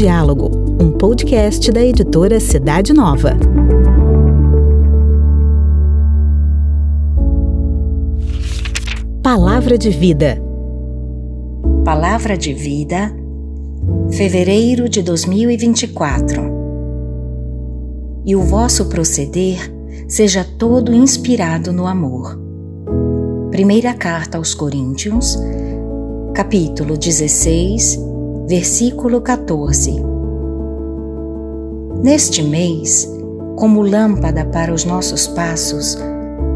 Diálogo, um podcast da editora Cidade Nova. Palavra de Vida. Palavra de Vida, fevereiro de 2024. E o vosso proceder seja todo inspirado no amor. Primeira carta aos Coríntios, capítulo 16, versículo 14. Neste mês, como lâmpada para os nossos passos,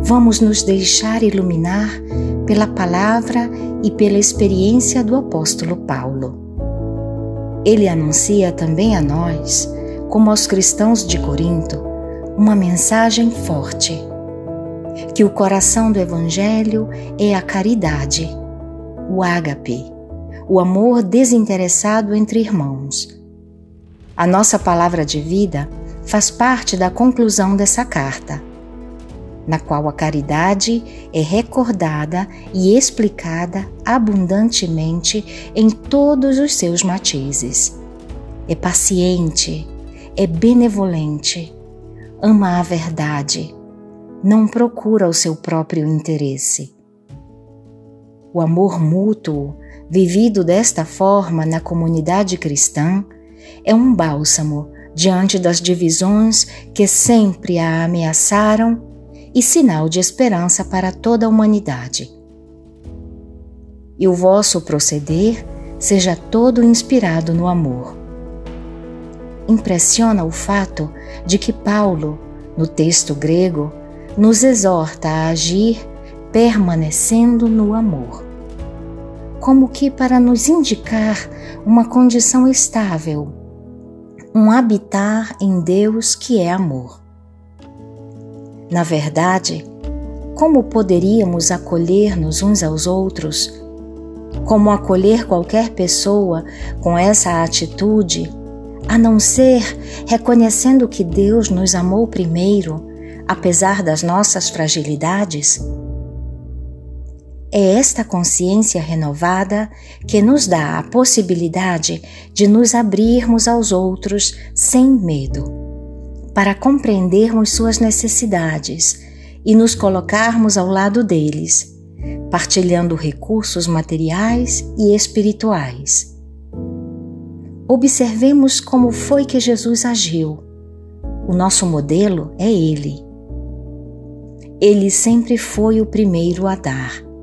vamos nos deixar iluminar pela palavra e pela experiência do apóstolo Paulo. Ele anuncia também a nós, como aos cristãos de Corinto, uma mensagem forte: que o coração do Evangelho é a caridade, o ágape o amor desinteressado entre irmãos. A nossa palavra de vida faz parte da conclusão dessa carta, na qual a caridade é recordada e explicada abundantemente em todos os seus matizes. É paciente, é benevolente, ama a verdade, não procura o seu próprio interesse. O amor mútuo vivido desta forma na comunidade cristã, é um bálsamo diante das divisões que sempre a ameaçaram e sinal de esperança para toda a humanidade. E o vosso proceder seja todo inspirado no amor. Impressiona o fato de que Paulo, no texto grego, nos exorta a agir permanecendo no amor como que para nos indicar uma condição estável, um habitar em Deus que é amor. Na verdade, como poderíamos acolher-nos uns aos outros? Como acolher qualquer pessoa com essa atitude, a não ser reconhecendo que Deus nos amou primeiro, apesar das nossas fragilidades? É esta consciência renovada que nos dá a possibilidade de nos abrirmos aos outros sem medo, para compreendermos suas necessidades e nos colocarmos ao lado deles, partilhando recursos materiais e espirituais. Observemos como foi que Jesus agiu. O nosso modelo é Ele. Ele sempre foi o primeiro a dar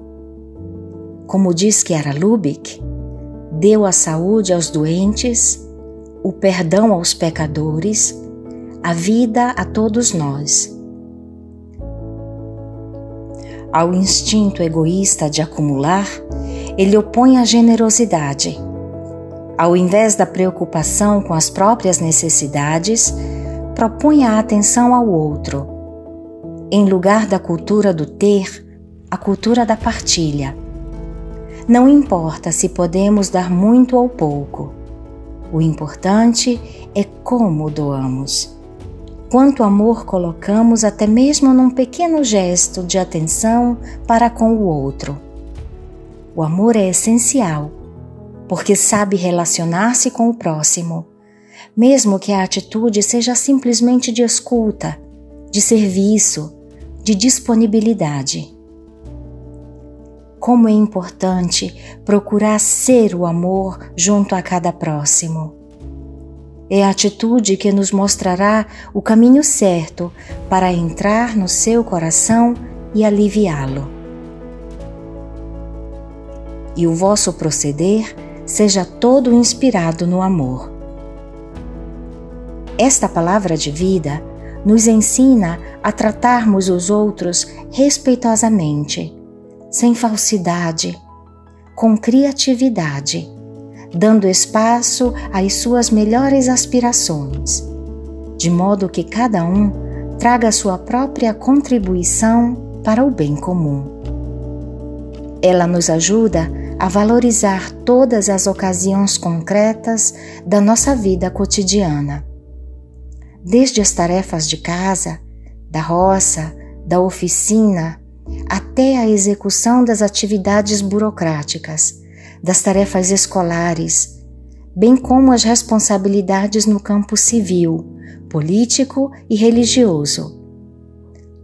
como diz que era Lubick, deu a saúde aos doentes, o perdão aos pecadores, a vida a todos nós. Ao instinto egoísta de acumular, ele opõe a generosidade. Ao invés da preocupação com as próprias necessidades, propõe a atenção ao outro. Em lugar da cultura do ter, a cultura da partilha não importa se podemos dar muito ou pouco. O importante é como doamos. Quanto amor colocamos até mesmo num pequeno gesto de atenção para com o outro. O amor é essencial, porque sabe relacionar-se com o próximo, mesmo que a atitude seja simplesmente de escuta, de serviço, de disponibilidade como é importante procurar ser o amor junto a cada próximo. É a atitude que nos mostrará o caminho certo para entrar no seu coração e aliviá-lo. E o vosso proceder seja todo inspirado no amor. Esta palavra de vida nos ensina a tratarmos os outros respeitosamente sem falsidade, com criatividade, dando espaço às suas melhores aspirações, de modo que cada um traga sua própria contribuição para o bem comum. Ela nos ajuda a valorizar todas as ocasiões concretas da nossa vida cotidiana, desde as tarefas de casa, da roça, da oficina, até a execução das atividades burocráticas, das tarefas escolares, bem como as responsabilidades no campo civil, político e religioso.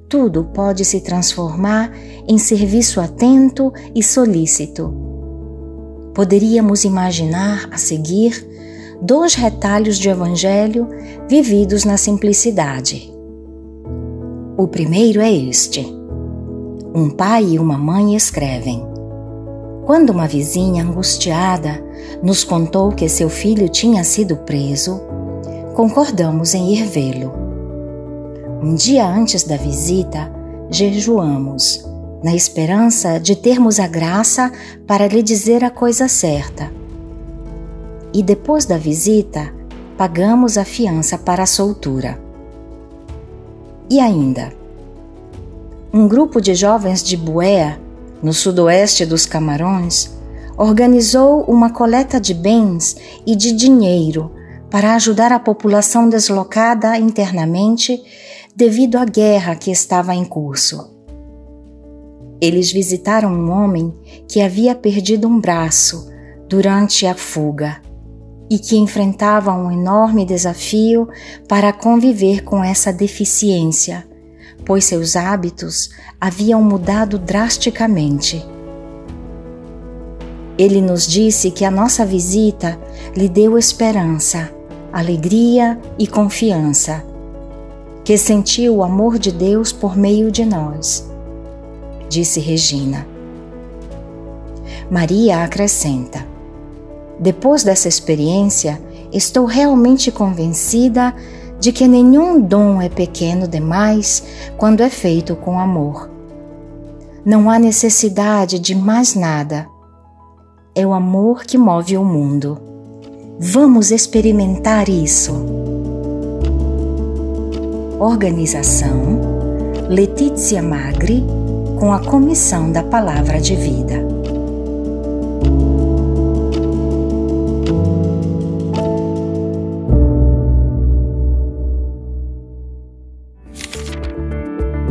Tudo pode se transformar em serviço atento e solícito. Poderíamos imaginar a seguir dois retalhos de Evangelho vividos na simplicidade. O primeiro é este. Um pai e uma mãe escrevem. Quando uma vizinha angustiada nos contou que seu filho tinha sido preso, concordamos em ir vê-lo. Um dia antes da visita, jejuamos, na esperança de termos a graça para lhe dizer a coisa certa. E depois da visita, pagamos a fiança para a soltura. E ainda, um grupo de jovens de Buea, no sudoeste dos Camarões, organizou uma coleta de bens e de dinheiro para ajudar a população deslocada internamente devido à guerra que estava em curso. Eles visitaram um homem que havia perdido um braço durante a fuga e que enfrentava um enorme desafio para conviver com essa deficiência, pois seus hábitos haviam mudado drasticamente. Ele nos disse que a nossa visita lhe deu esperança, alegria e confiança, que sentiu o amor de Deus por meio de nós, disse Regina. Maria acrescenta: depois dessa experiência, estou realmente convencida de que nenhum dom é pequeno demais quando é feito com amor. Não há necessidade de mais nada. É o amor que move o mundo. Vamos experimentar isso. Organização Letícia Magri com a Comissão da Palavra de Vida.